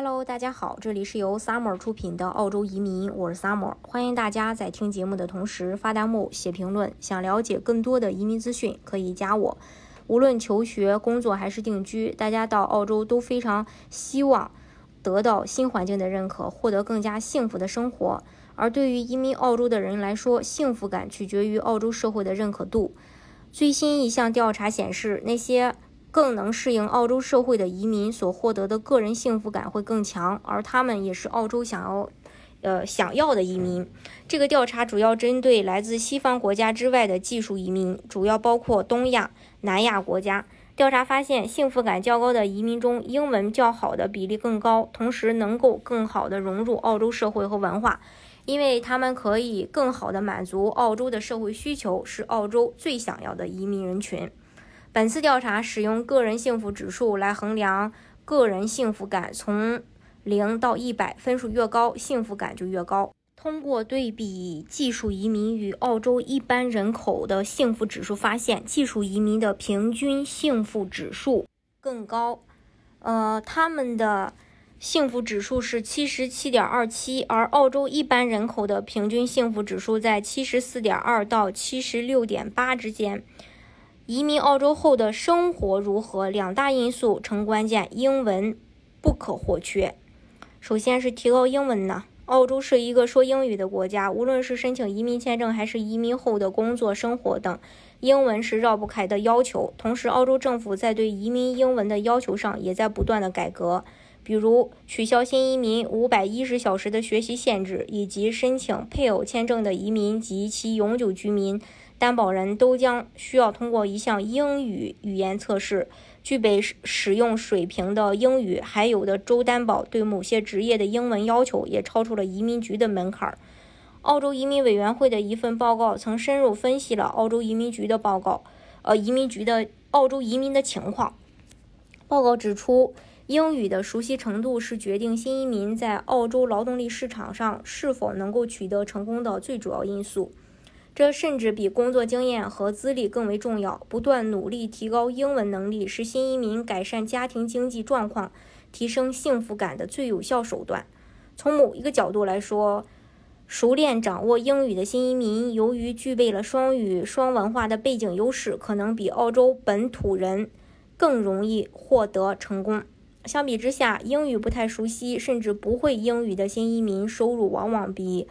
Hello，大家好，这里是由 Summer 出品的澳洲移民，我是 Summer，欢迎大家在听节目的同时发弹幕、写评论。想了解更多的移民资讯，可以加我。无论求学、工作还是定居，大家到澳洲都非常希望得到新环境的认可，获得更加幸福的生活。而对于移民澳洲的人来说，幸福感取决于澳洲社会的认可度。最新一项调查显示，那些更能适应澳洲社会的移民所获得的个人幸福感会更强，而他们也是澳洲想要，呃想要的移民。这个调查主要针对来自西方国家之外的技术移民，主要包括东亚、南亚国家。调查发现，幸福感较高的移民中，英文较好的比例更高，同时能够更好地融入澳洲社会和文化。因为他们可以更好地满足澳洲的社会需求，是澳洲最想要的移民人群。本次调查使用个人幸福指数来衡量个人幸福感，从零到一百，分数越高，幸福感就越高。通过对比技术移民与澳洲一般人口的幸福指数，发现技术移民的平均幸福指数更高。呃，他们的。幸福指数是七十七点二七，而澳洲一般人口的平均幸福指数在七十四点二到七十六点八之间。移民澳洲后的生活如何？两大因素成关键，英文不可或缺。首先是提高英文呢。澳洲是一个说英语的国家，无论是申请移民签证还是移民后的工作生活等，英文是绕不开的要求。同时，澳洲政府在对移民英文的要求上也在不断的改革。比如取消新移民五百一十小时的学习限制，以及申请配偶签证的移民及其永久居民担保人都将需要通过一项英语语言测试，具备使用水平的英语。还有的州担保对某些职业的英文要求也超出了移民局的门槛。澳洲移民委员会的一份报告曾深入分析了澳洲移民局的报告，呃，移民局的澳洲移民的情况。报告指出。英语的熟悉程度是决定新移民在澳洲劳动力市场上是否能够取得成功的最主要因素，这甚至比工作经验和资历更为重要。不断努力提高英文能力是新移民改善家庭经济状况、提升幸福感的最有效手段。从某一个角度来说，熟练掌握英语的新移民，由于具备了双语双文化的背景优势，可能比澳洲本土人更容易获得成功。相比之下，英语不太熟悉甚至不会英语的新移民收入往往比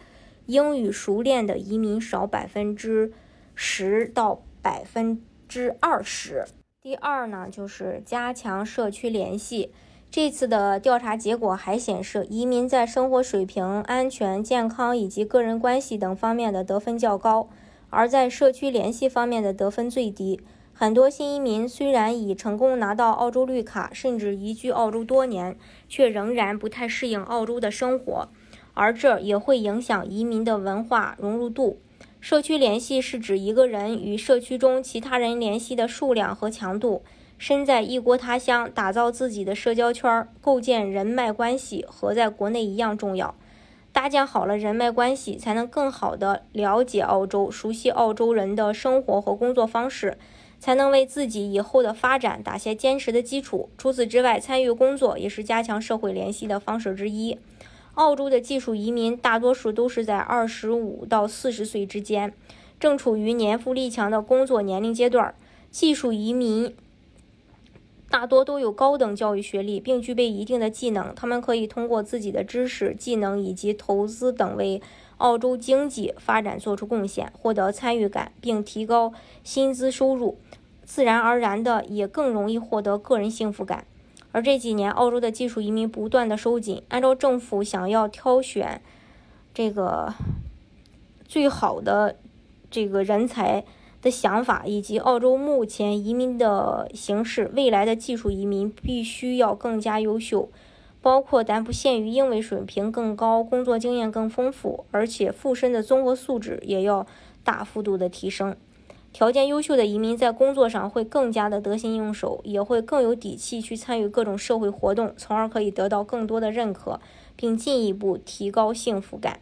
英语熟练的移民少百分之十到百分之二十。第二呢，就是加强社区联系。这次的调查结果还显示，移民在生活水平、安全、健康以及个人关系等方面的得分较高，而在社区联系方面的得分最低。很多新移民虽然已成功拿到澳洲绿卡，甚至移居澳洲多年，却仍然不太适应澳洲的生活，而这也会影响移民的文化融入度。社区联系是指一个人与社区中其他人联系的数量和强度。身在异国他乡，打造自己的社交圈，构建人脉关系，和在国内一样重要。搭建好了人脉关系，才能更好地了解澳洲，熟悉澳洲人的生活和工作方式。才能为自己以后的发展打下坚实的基础。除此之外，参与工作也是加强社会联系的方式之一。澳洲的技术移民大多数都是在二十五到四十岁之间，正处于年富力强的工作年龄阶段。技术移民大多都有高等教育学历，并具备一定的技能。他们可以通过自己的知识、技能以及投资等为澳洲经济发展做出贡献，获得参与感，并提高薪资收入。自然而然的，也更容易获得个人幸福感。而这几年，澳洲的技术移民不断的收紧，按照政府想要挑选这个最好的这个人才的想法，以及澳洲目前移民的形势，未来的技术移民必须要更加优秀，包括但不限于英文水平更高、工作经验更丰富，而且附身的综合素质也要大幅度的提升。条件优秀的移民在工作上会更加的得心应手，也会更有底气去参与各种社会活动，从而可以得到更多的认可，并进一步提高幸福感。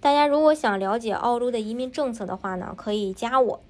大家如果想了解澳洲的移民政策的话呢，可以加我。